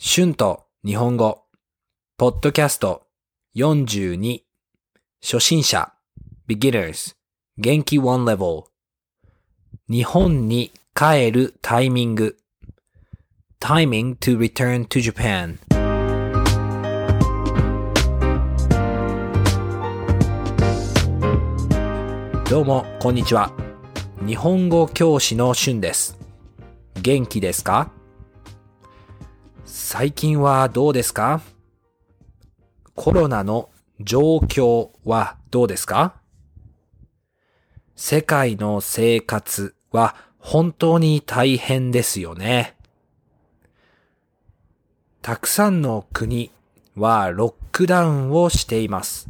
春と日本語、ポッドキャスト。42、初心者、beginners、元気。one level、日本に帰るタイミング、timing to return to Japan。どうも、こんにちは。日本語教師の春です。元気ですか？最近はどうですか？コロナの状況はどうですか？世界の生活は本当に大変ですよね。たくさんの国はロックダウンをしています。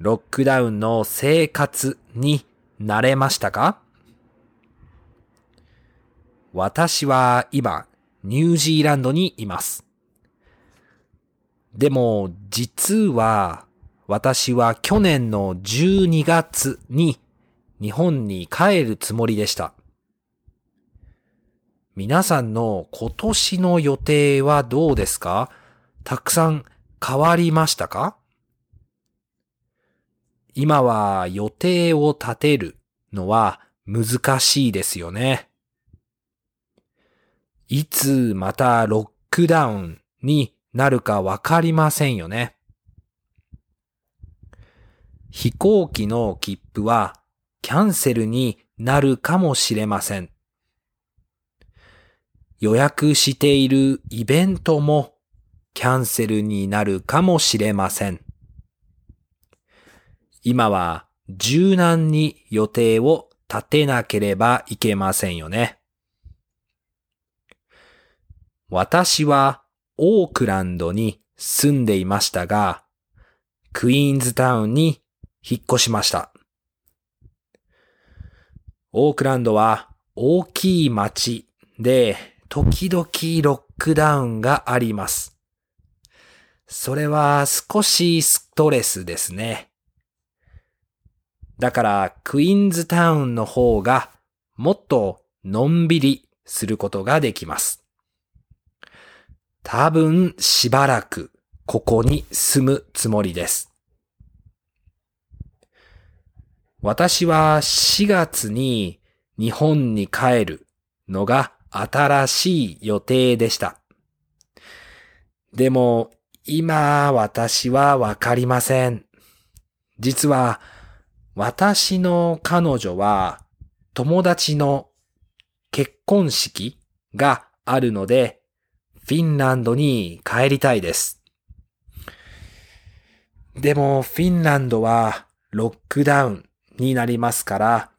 ロックダウンの生活に慣れましたか？私は今、ニュージーランドにいます。でも、実は、私は去年の12月に日本に帰るつもりでした。皆さんの今年の予定はどうですか？たくさん変わりましたか？今は予定を立てるのは難しいですよね。いつまたロックダウンになるかわかりませんよね。飛行機の切符はキャンセルになるかもしれません。予約しているイベントもキャンセルになるかもしれません。今は柔軟に予定を立てなければいけませんよね。私はオークランドに住んでいましたが、クイーンズタウンに引っ越しました。オークランドは大きい街で時々ロックダウンがあります。それは少しストレスですね。だからクイーンズタウンの方がもっとのんびりすることができます。多分しばらくここに住むつもりです。私は4月に日本に帰るのが新しい予定でした。でも今私はわかりません。実は私の彼女は友達の結婚式があるのでフィンランドに帰りたいです。でもフィンランドはロックダウンになりますから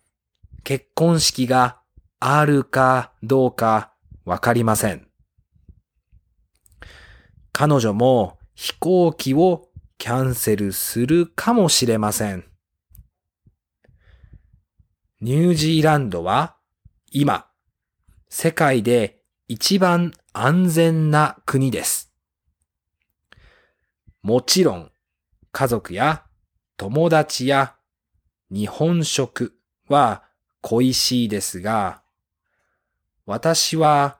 結婚式があるかどうかわかりません。彼女も飛行機をキャンセルするかもしれません。ニュージーランドは今世界で一番安全な国です。もちろん家族や友達や日本食は恋しいですが、私は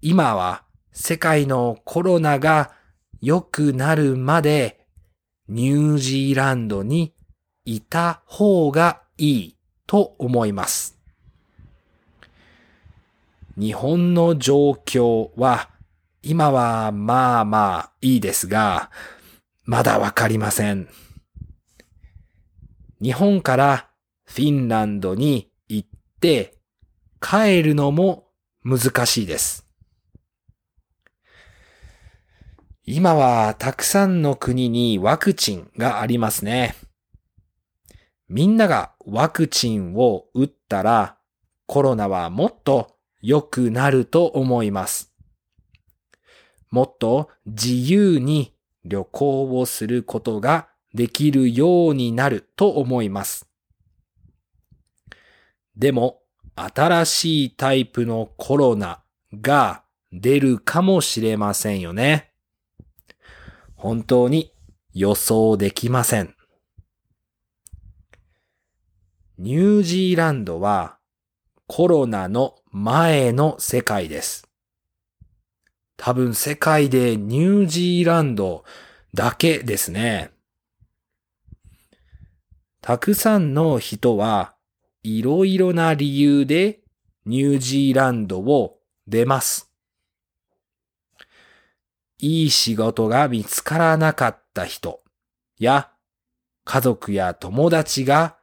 今は世界のコロナが良くなるまでニュージーランドにいた方がいいと思います。日本の状況は今はまあまあいいですが、まだわかりません。日本からフィンランドに行って帰るのも難しいです。今はたくさんの国にワクチンがありますね。みんながワクチンを打ったらコロナはもっと良くなると思います。もっと自由に旅行をすることができるようになると思います。でも、新しいタイプのコロナが出るかもしれませんよね。本当に予想できません。ニュージーランドはコロナの前の世界です。多分世界でニュージーランドだけですね。たくさんの人はいろいろな理由でニュージーランドを出ます。いい仕事が見つからなかった人や家族や友達が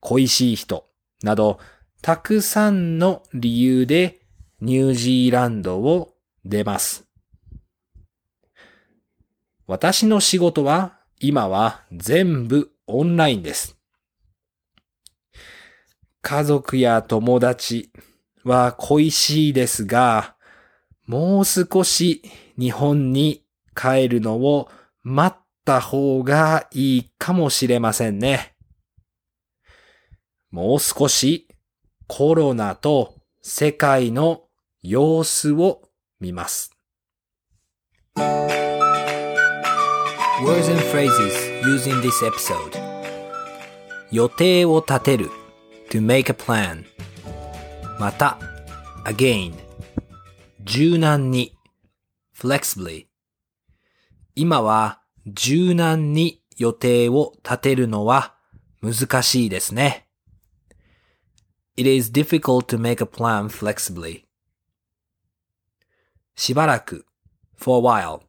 恋しい人などたくさんの理由でニュージーランドを出ます。私の仕事は今は全部オンラインです。家族や友達は恋しいですが、もう少し日本に帰るのを待った方がいいかもしれませんね。もう少しコロナと世界の様子を見ます。Words and phrases using this episode 予定を立てる to make a plan また again 柔軟に flexibly 今は柔軟に予定を立てるのは難しいですね。It is difficult to make a plan flexibly. しばらく for a while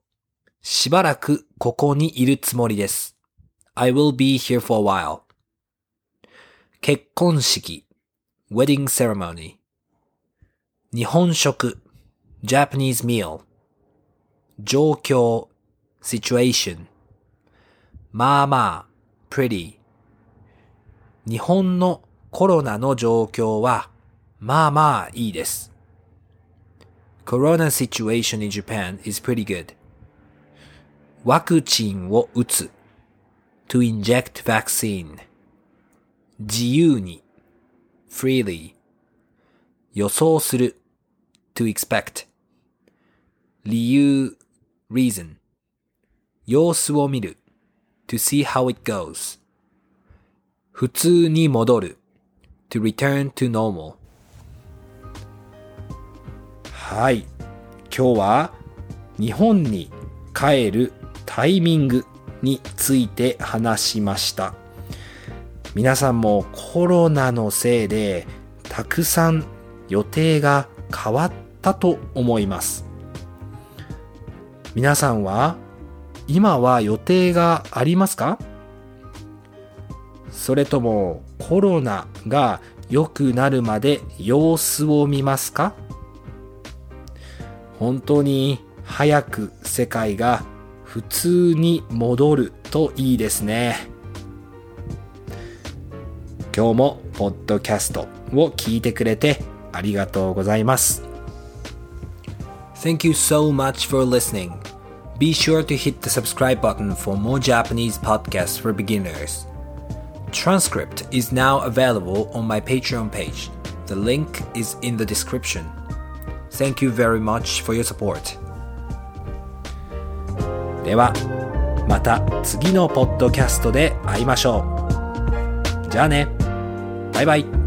しばらくここにいるつもりです。I will be here for a while. 結婚式 wedding ceremony 日本食 Japanese meal 状況 situation まあまあ pretty 日本のコロナの状況はまあまあいいです。Corona situation in Japan is pretty good. ワクチンを打つ to inject vaccine 自由に freely 予想する to expect 理由 reason 様子を見る to see how it goes 普通に戻る to return to normal はい。今日は日本に帰るタイミングについて話しました。皆さんもコロナのせいでたくさん予定が変わったと思います。皆さんは今は予定がありますか？それともコロナが良くなるまで様子を見ますか本当に早く世界が普通に戻るといいですね。今日もポッドキャストを聞いてくれてありがとうございます。Thank you so much for listening. Be sure to hit the subscribe button for more Japanese podcasts for beginners. Transcript is now available on my Patreon page. The link is in the description. Thank you very much for your support. ではまた次のポッドキャストで会いましょう。じゃあね。バイバイ。